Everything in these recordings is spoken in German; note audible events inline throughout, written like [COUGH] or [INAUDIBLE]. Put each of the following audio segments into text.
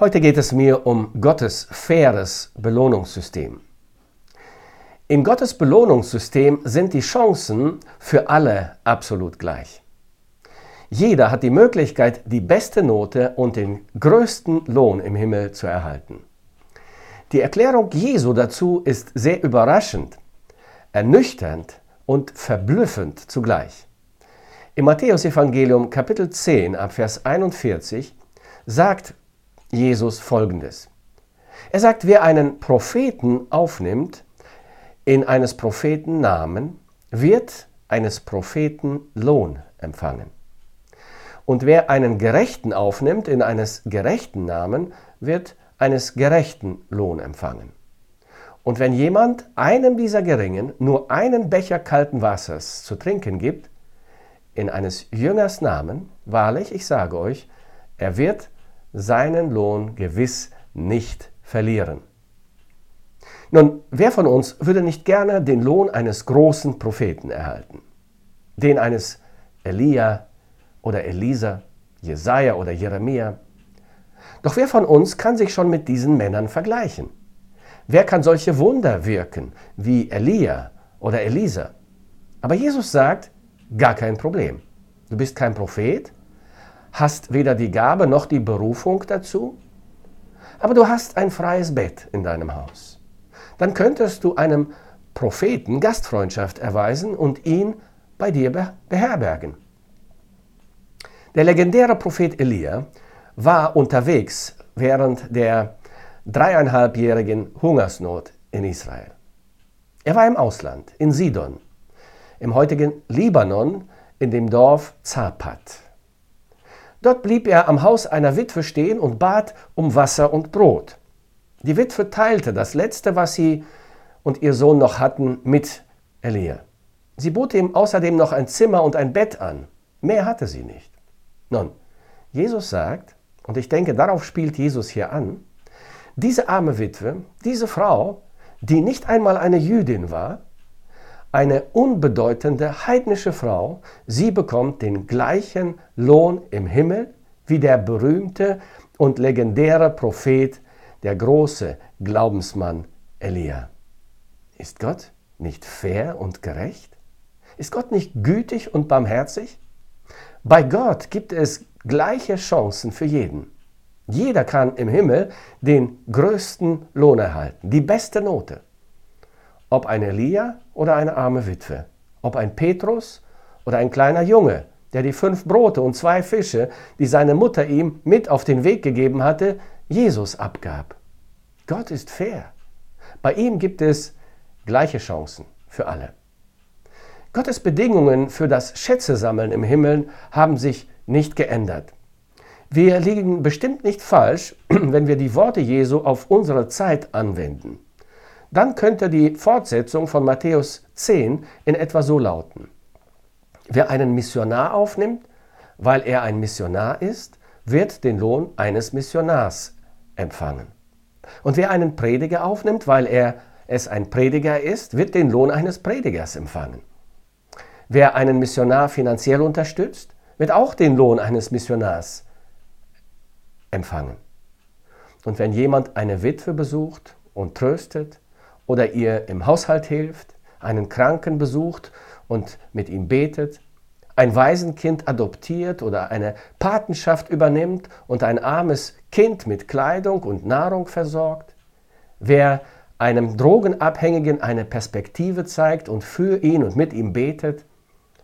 Heute geht es mir um Gottes faires Belohnungssystem. In Gottes Belohnungssystem sind die Chancen für alle absolut gleich. Jeder hat die Möglichkeit, die beste Note und den größten Lohn im Himmel zu erhalten. Die Erklärung Jesu dazu ist sehr überraschend, ernüchternd und verblüffend zugleich. Im Matthäusevangelium Kapitel 10 ab Vers 41 sagt Jesus Folgendes. Er sagt, wer einen Propheten aufnimmt in eines Propheten Namen, wird eines Propheten Lohn empfangen. Und wer einen Gerechten aufnimmt in eines gerechten Namen, wird eines gerechten Lohn empfangen. Und wenn jemand einem dieser Geringen nur einen Becher kalten Wassers zu trinken gibt, in eines Jüngers Namen, wahrlich, ich sage euch, er wird seinen Lohn gewiss nicht verlieren. Nun, wer von uns würde nicht gerne den Lohn eines großen Propheten erhalten? Den eines Elia oder Elisa, Jesaja oder Jeremia? Doch wer von uns kann sich schon mit diesen Männern vergleichen? Wer kann solche Wunder wirken wie Elia oder Elisa? Aber Jesus sagt, gar kein Problem. Du bist kein Prophet, hast weder die Gabe noch die Berufung dazu, aber du hast ein freies Bett in deinem Haus. Dann könntest du einem Propheten Gastfreundschaft erweisen und ihn bei dir beherbergen. Der legendäre Prophet Elia war unterwegs während der dreieinhalbjährigen Hungersnot in Israel. Er war im Ausland, in Sidon, im heutigen Libanon, in dem Dorf Zapat. Dort blieb er am Haus einer Witwe stehen und bat um Wasser und Brot. Die Witwe teilte das Letzte, was sie und ihr Sohn noch hatten, mit Elia. Sie bot ihm außerdem noch ein Zimmer und ein Bett an. Mehr hatte sie nicht. Nun, Jesus sagt, und ich denke, darauf spielt Jesus hier an, diese arme Witwe, diese Frau, die nicht einmal eine Jüdin war, eine unbedeutende heidnische Frau, sie bekommt den gleichen Lohn im Himmel wie der berühmte und legendäre Prophet, der große Glaubensmann Elia. Ist Gott nicht fair und gerecht? Ist Gott nicht gütig und barmherzig? Bei Gott gibt es gleiche Chancen für jeden. Jeder kann im Himmel den größten Lohn erhalten, die beste Note. Ob ein Elia oder eine arme Witwe, ob ein Petrus oder ein kleiner Junge, der die fünf Brote und zwei Fische, die seine Mutter ihm mit auf den Weg gegeben hatte, Jesus abgab. Gott ist fair. Bei ihm gibt es gleiche Chancen für alle. Gottes Bedingungen für das Schätzesammeln im Himmel haben sich nicht geändert. Wir liegen bestimmt nicht falsch, [CLEARS THROAT] wenn wir die Worte Jesu auf unsere Zeit anwenden dann könnte die Fortsetzung von Matthäus 10 in etwa so lauten. Wer einen Missionar aufnimmt, weil er ein Missionar ist, wird den Lohn eines Missionars empfangen. Und wer einen Prediger aufnimmt, weil er es ein Prediger ist, wird den Lohn eines Predigers empfangen. Wer einen Missionar finanziell unterstützt, wird auch den Lohn eines Missionars empfangen. Und wenn jemand eine Witwe besucht und tröstet, oder ihr im Haushalt hilft, einen Kranken besucht und mit ihm betet, ein Waisenkind adoptiert oder eine Patenschaft übernimmt und ein armes Kind mit Kleidung und Nahrung versorgt, wer einem Drogenabhängigen eine Perspektive zeigt und für ihn und mit ihm betet,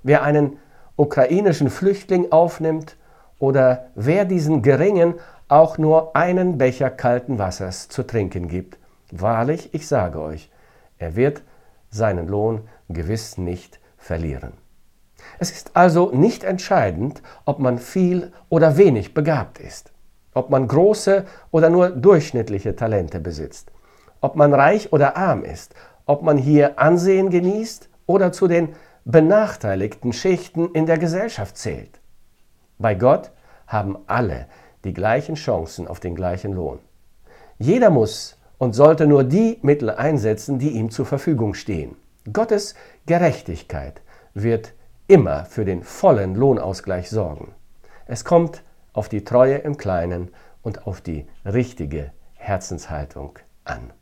wer einen ukrainischen Flüchtling aufnimmt oder wer diesen Geringen auch nur einen Becher kalten Wassers zu trinken gibt, Wahrlich, ich sage euch, er wird seinen Lohn gewiss nicht verlieren. Es ist also nicht entscheidend, ob man viel oder wenig begabt ist, ob man große oder nur durchschnittliche Talente besitzt, ob man reich oder arm ist, ob man hier Ansehen genießt oder zu den benachteiligten Schichten in der Gesellschaft zählt. Bei Gott haben alle die gleichen Chancen auf den gleichen Lohn. Jeder muss und sollte nur die Mittel einsetzen, die ihm zur Verfügung stehen. Gottes Gerechtigkeit wird immer für den vollen Lohnausgleich sorgen. Es kommt auf die Treue im Kleinen und auf die richtige Herzenshaltung an.